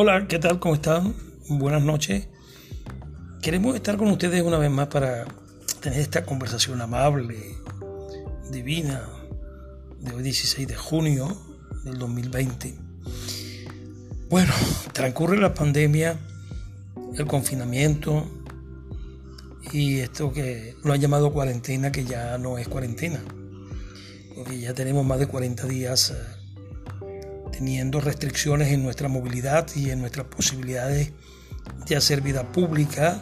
Hola, ¿qué tal? ¿Cómo están? Buenas noches. Queremos estar con ustedes una vez más para tener esta conversación amable, divina, de hoy 16 de junio del 2020. Bueno, transcurre la pandemia, el confinamiento y esto que lo han llamado cuarentena, que ya no es cuarentena, porque ya tenemos más de 40 días eh, teniendo restricciones en nuestra movilidad y en nuestras posibilidades de hacer vida pública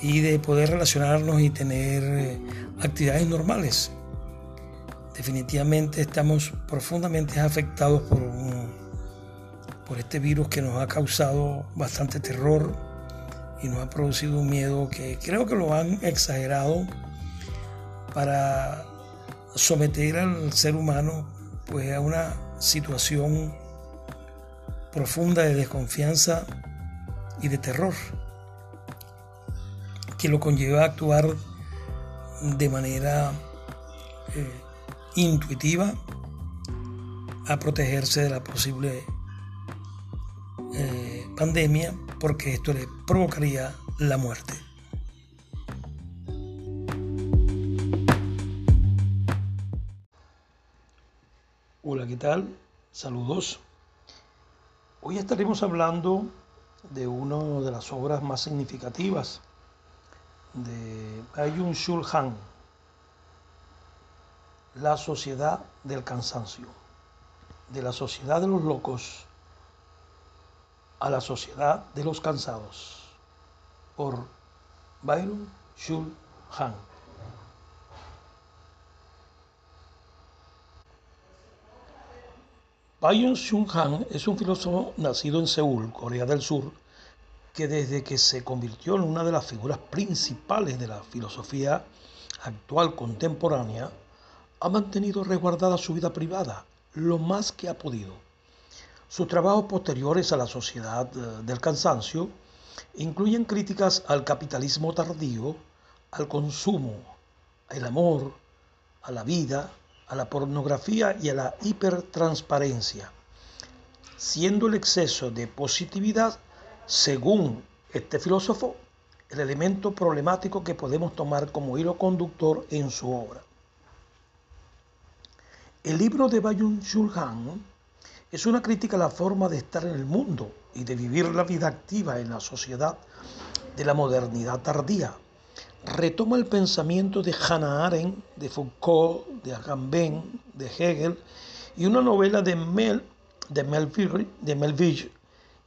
y de poder relacionarnos y tener eh, actividades normales. Definitivamente estamos profundamente afectados por, por este virus que nos ha causado bastante terror y nos ha producido un miedo que creo que lo han exagerado para someter al ser humano pues a una situación profunda de desconfianza y de terror que lo conlleva a actuar de manera eh, intuitiva a protegerse de la posible eh, pandemia porque esto le provocaría la muerte. Hola, ¿qué tal? Saludos. Hoy estaremos hablando de una de las obras más significativas de Ayun Shul Han, La sociedad del cansancio, de la sociedad de los locos a la sociedad de los cansados, por Byron Shul Han. Byung Shul Han es un filósofo nacido en Seúl, Corea del Sur, que desde que se convirtió en una de las figuras principales de la filosofía actual contemporánea, ha mantenido resguardada su vida privada lo más que ha podido. Sus trabajos posteriores a la sociedad eh, del cansancio incluyen críticas al capitalismo tardío, al consumo, al amor, a la vida, a la pornografía y a la hipertransparencia, siendo el exceso de positividad, según este filósofo, el elemento problemático que podemos tomar como hilo conductor en su obra. El libro de Bayun Shul Han es una crítica a la forma de estar en el mundo y de vivir la vida activa en la sociedad de la modernidad tardía retoma el pensamiento de Hannah Arendt, de Foucault, de Agamben, de Hegel y una novela de, Mel, de, Melville, de Melville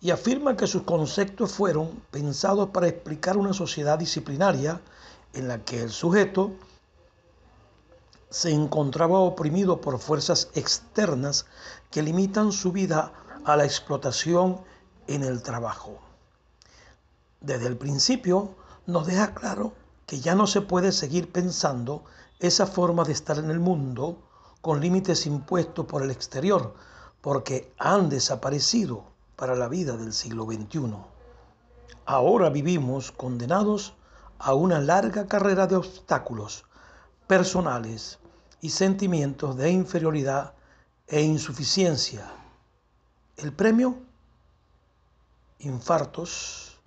y afirma que sus conceptos fueron pensados para explicar una sociedad disciplinaria en la que el sujeto se encontraba oprimido por fuerzas externas que limitan su vida a la explotación en el trabajo. Desde el principio nos deja claro que ya no se puede seguir pensando esa forma de estar en el mundo con límites impuestos por el exterior, porque han desaparecido para la vida del siglo XXI. Ahora vivimos condenados a una larga carrera de obstáculos personales y sentimientos de inferioridad e insuficiencia. El premio, infartos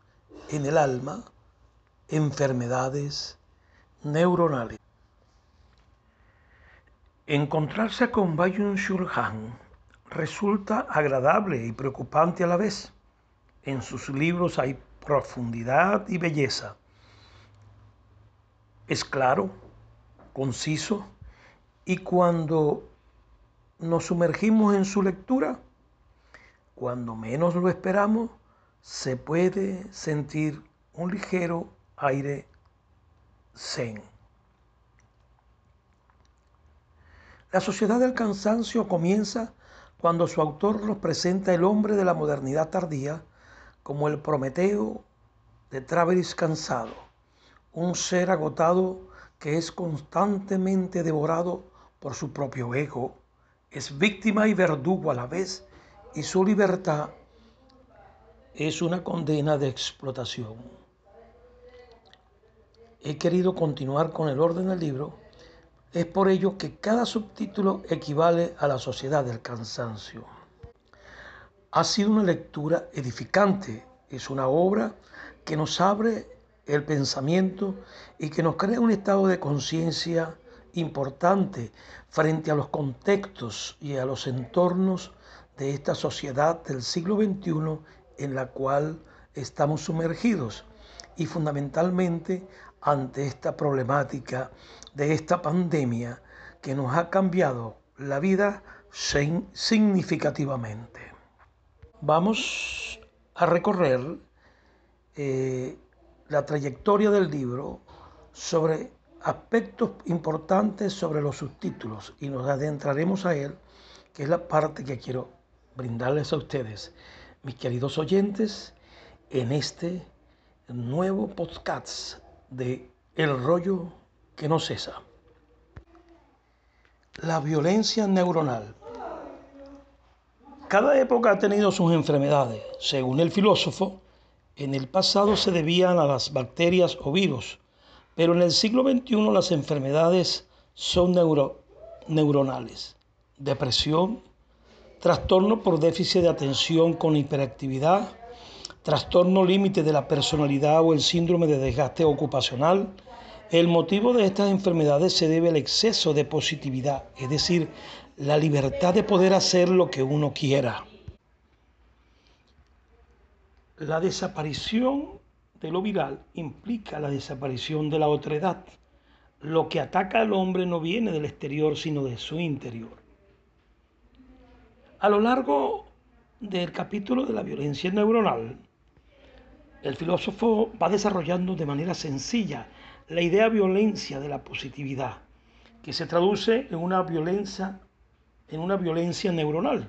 en el alma, enfermedades neuronales. Encontrarse con Bayun Shul Han resulta agradable y preocupante a la vez. En sus libros hay profundidad y belleza. Es claro, conciso y cuando nos sumergimos en su lectura, cuando menos lo esperamos, se puede sentir un ligero aire zen. La sociedad del cansancio comienza cuando su autor nos presenta el hombre de la modernidad tardía como el Prometeo de Traveris cansado, un ser agotado que es constantemente devorado por su propio ego, es víctima y verdugo a la vez, y su libertad es una condena de explotación he querido continuar con el orden del libro, es por ello que cada subtítulo equivale a la sociedad del cansancio. Ha sido una lectura edificante, es una obra que nos abre el pensamiento y que nos crea un estado de conciencia importante frente a los contextos y a los entornos de esta sociedad del siglo XXI en la cual estamos sumergidos y fundamentalmente ante esta problemática de esta pandemia que nos ha cambiado la vida significativamente. Vamos a recorrer eh, la trayectoria del libro sobre aspectos importantes sobre los subtítulos y nos adentraremos a él, que es la parte que quiero brindarles a ustedes, mis queridos oyentes, en este nuevo podcast de El rollo que no cesa. La violencia neuronal. Cada época ha tenido sus enfermedades. Según el filósofo, en el pasado se debían a las bacterias o virus, pero en el siglo XXI las enfermedades son neuronales. Depresión, trastorno por déficit de atención con hiperactividad, trastorno límite de la personalidad o el síndrome de desgaste ocupacional. El motivo de estas enfermedades se debe al exceso de positividad, es decir, la libertad de poder hacer lo que uno quiera. La desaparición de lo viral implica la desaparición de la otredad. Lo que ataca al hombre no viene del exterior, sino de su interior. A lo largo del capítulo de la violencia neuronal, el filósofo va desarrollando de manera sencilla la idea violencia de la positividad, que se traduce en una violencia, en una violencia neuronal,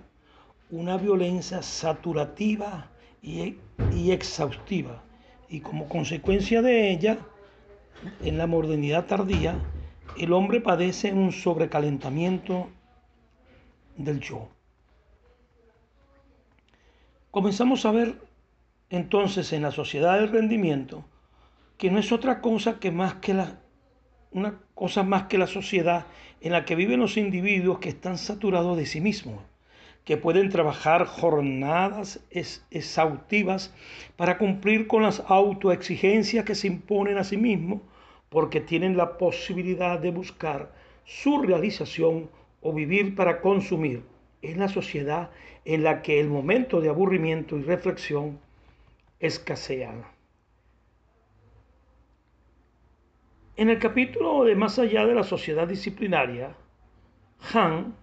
una violencia saturativa y, y exhaustiva. Y como consecuencia de ella, en la modernidad tardía, el hombre padece un sobrecalentamiento del yo. Comenzamos a ver entonces en la sociedad del rendimiento que no es otra cosa que más que la una cosa más que la sociedad en la que viven los individuos que están saturados de sí mismos, que pueden trabajar jornadas exhaustivas para cumplir con las autoexigencias que se imponen a sí mismos, porque tienen la posibilidad de buscar su realización o vivir para consumir. En la sociedad en la que el momento de aburrimiento y reflexión escasean. En el capítulo de Más allá de la sociedad disciplinaria, Han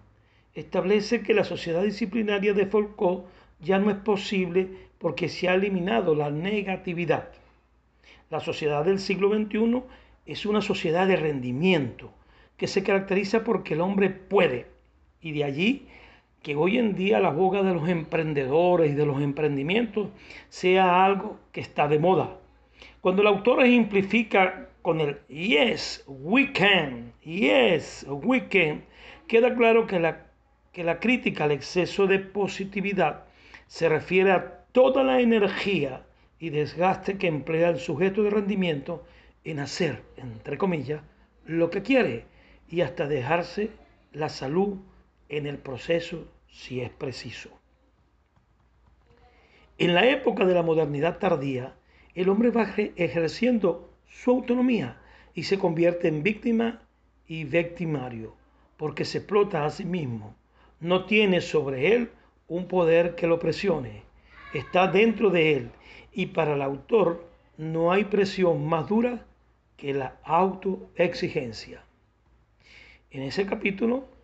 establece que la sociedad disciplinaria de Foucault ya no es posible porque se ha eliminado la negatividad. La sociedad del siglo XXI es una sociedad de rendimiento que se caracteriza porque el hombre puede y de allí que hoy en día la boga de los emprendedores y de los emprendimientos sea algo que está de moda. Cuando el autor ejemplifica con el yes, we can, yes, we can, queda claro que la, que la crítica al exceso de positividad se refiere a toda la energía y desgaste que emplea el sujeto de rendimiento en hacer, entre comillas, lo que quiere y hasta dejarse la salud en el proceso si es preciso. En la época de la modernidad tardía, el hombre va ejerciendo su autonomía y se convierte en víctima y victimario, porque se explota a sí mismo. No tiene sobre él un poder que lo presione, está dentro de él y para el autor no hay presión más dura que la autoexigencia. En ese capítulo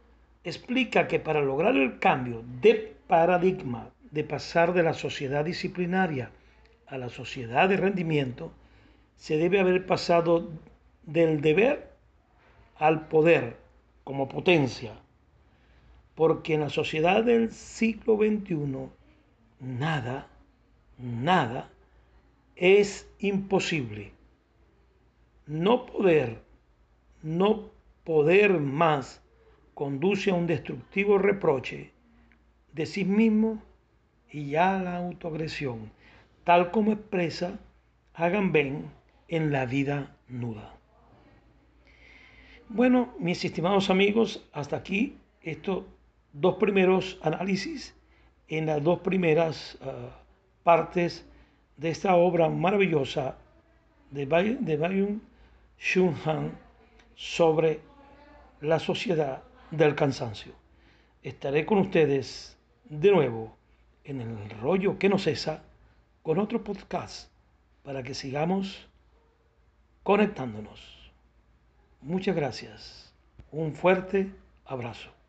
explica que para lograr el cambio de paradigma de pasar de la sociedad disciplinaria a la sociedad de rendimiento, se debe haber pasado del deber al poder como potencia, porque en la sociedad del siglo XXI nada, nada es imposible. No poder, no poder más conduce a un destructivo reproche de sí mismo y a la autoagresión, tal como expresa Agamben en La vida nuda. Bueno, mis estimados amigos, hasta aquí estos dos primeros análisis en las dos primeras uh, partes de esta obra maravillosa de, de Byung Chun Han sobre la sociedad del cansancio. Estaré con ustedes de nuevo en el rollo que no cesa con otro podcast para que sigamos conectándonos. Muchas gracias. Un fuerte abrazo.